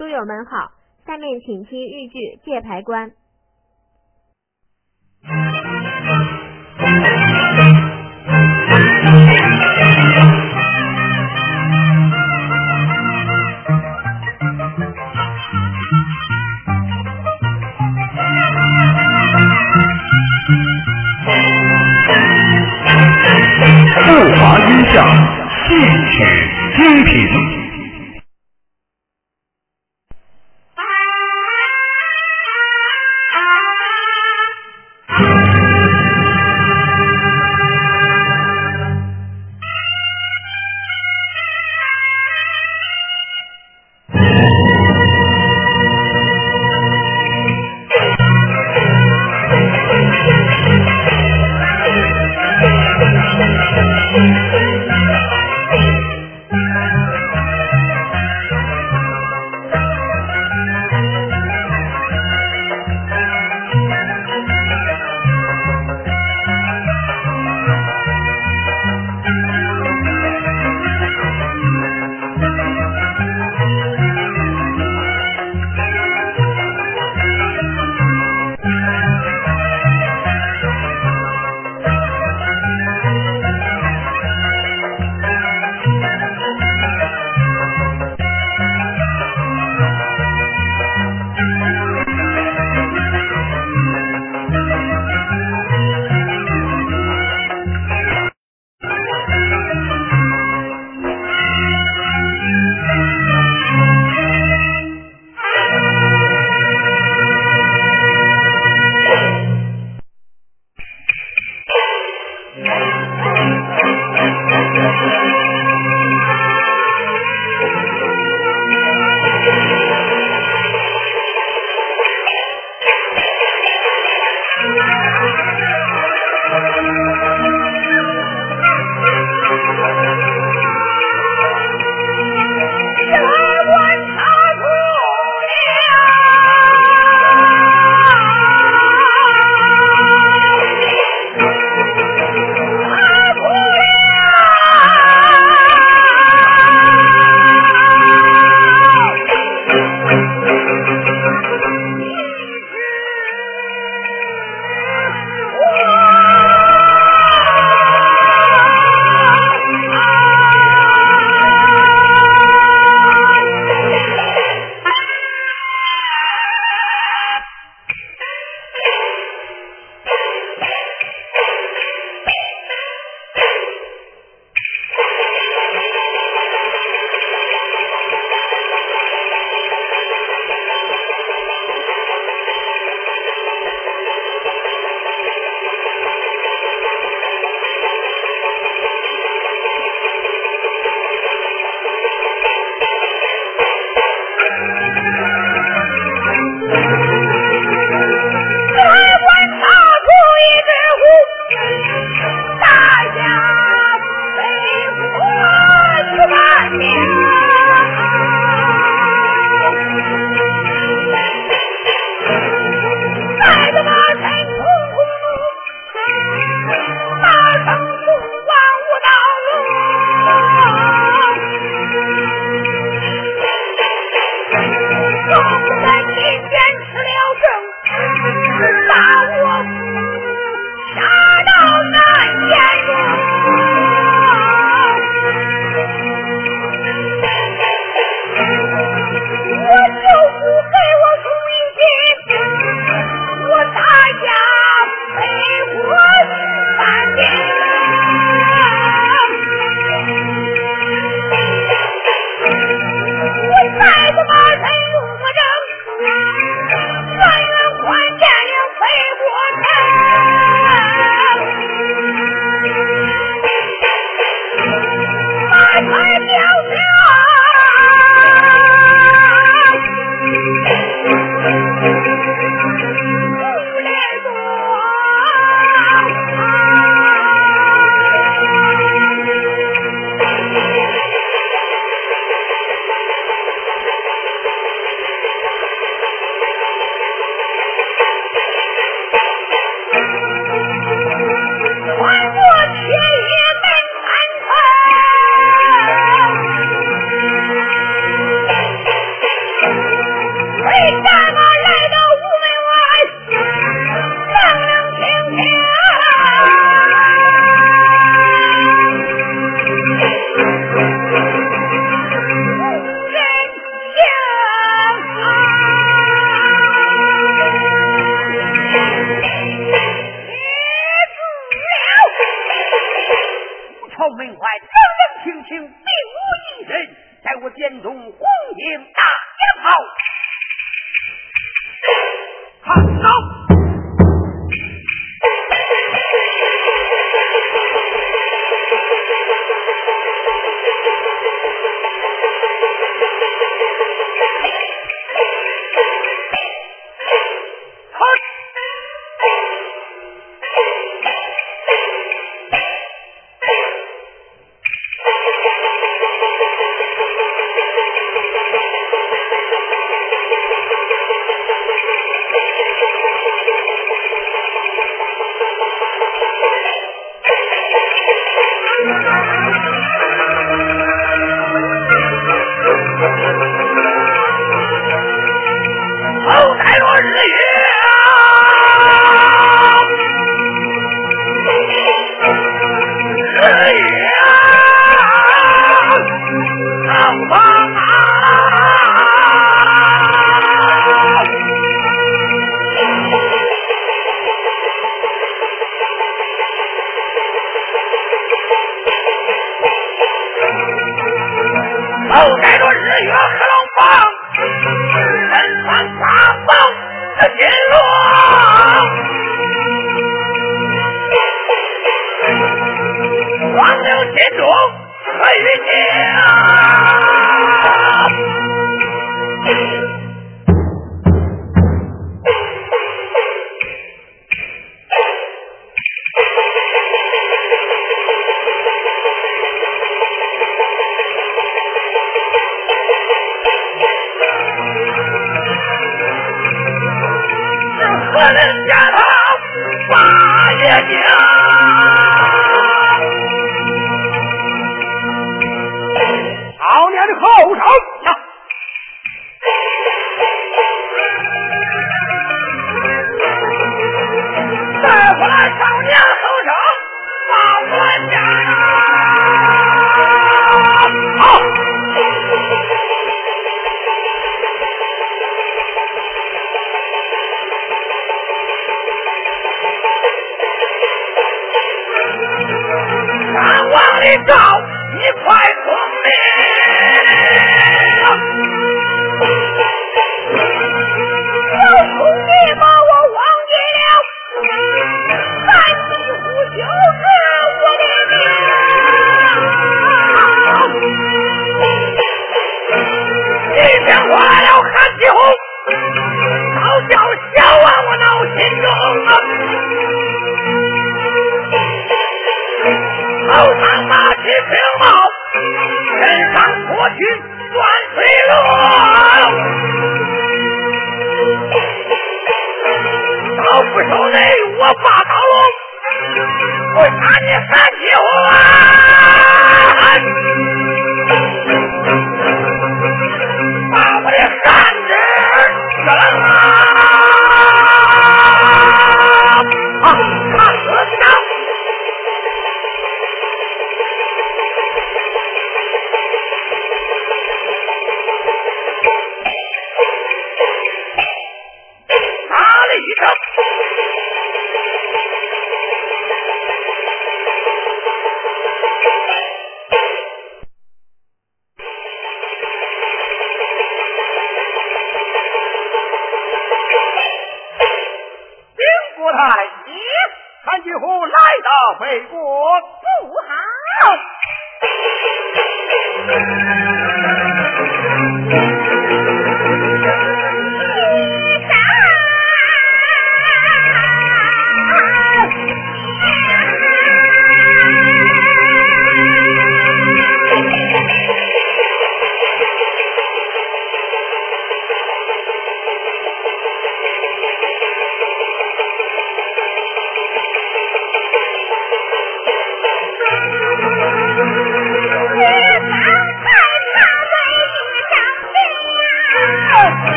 书友们好，下面请听豫剧《界牌关》。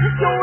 You don't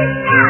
Yeah.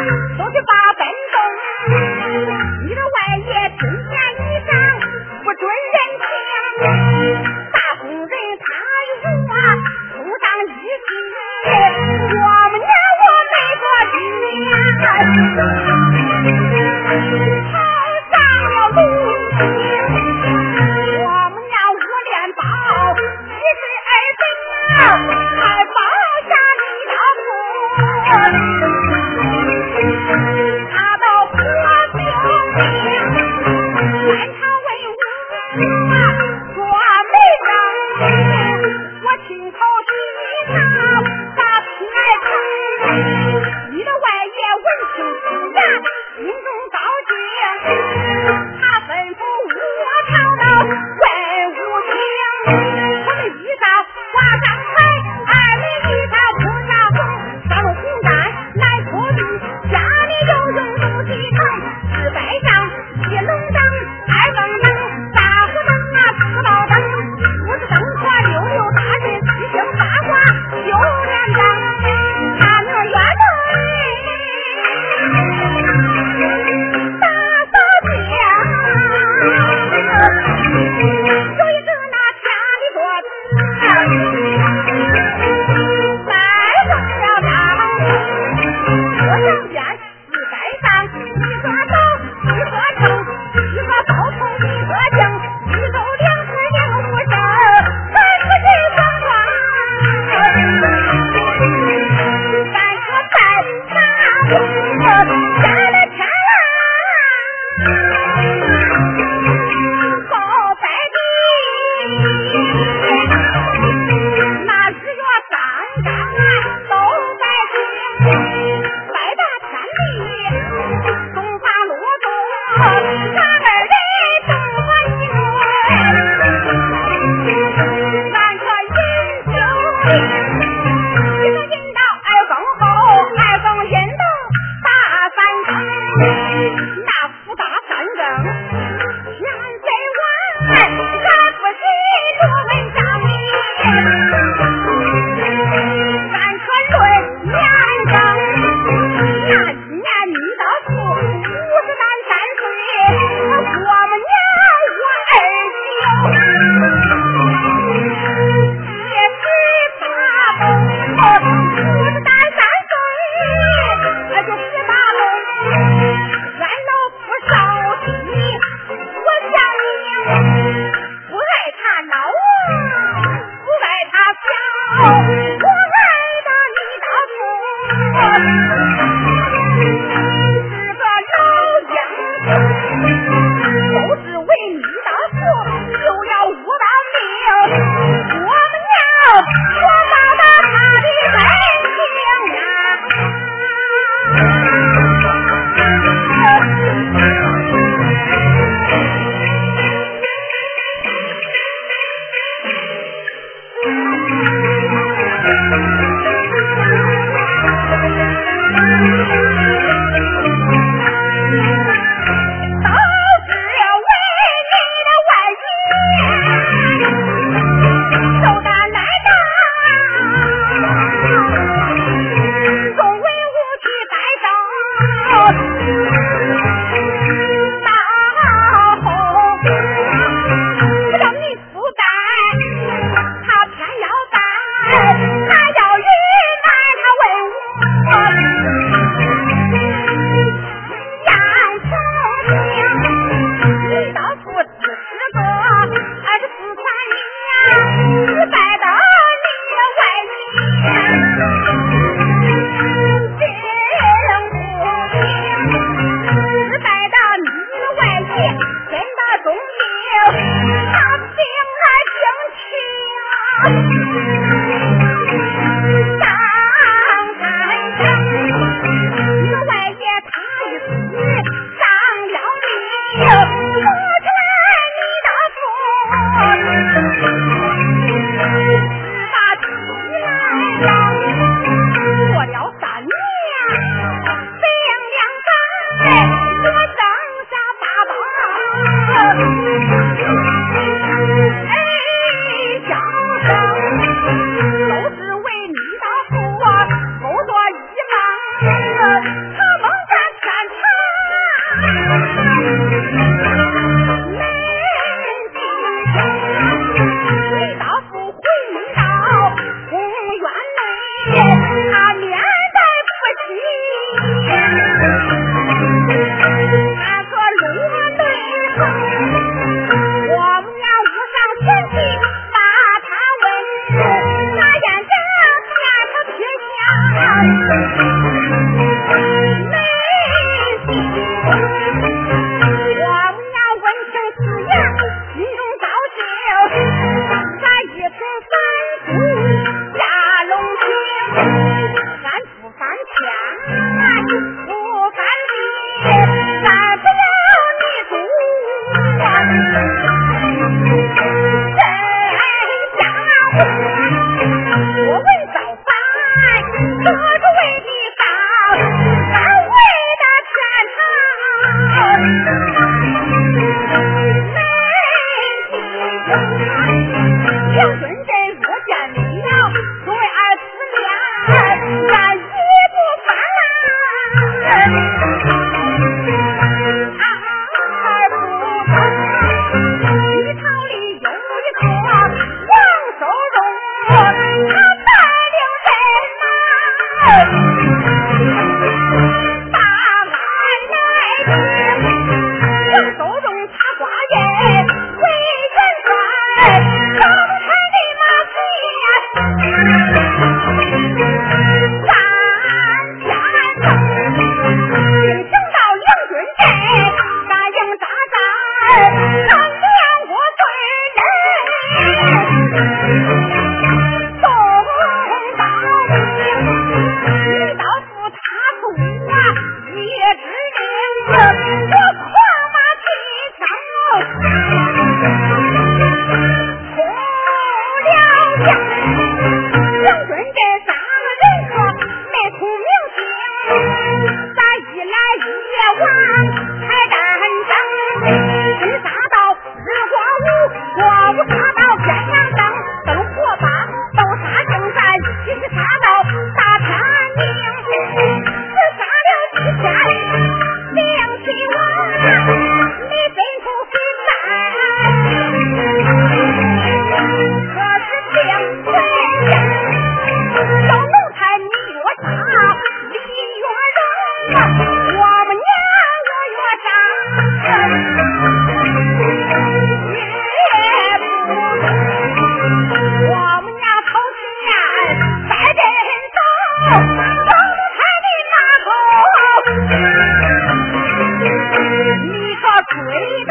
wait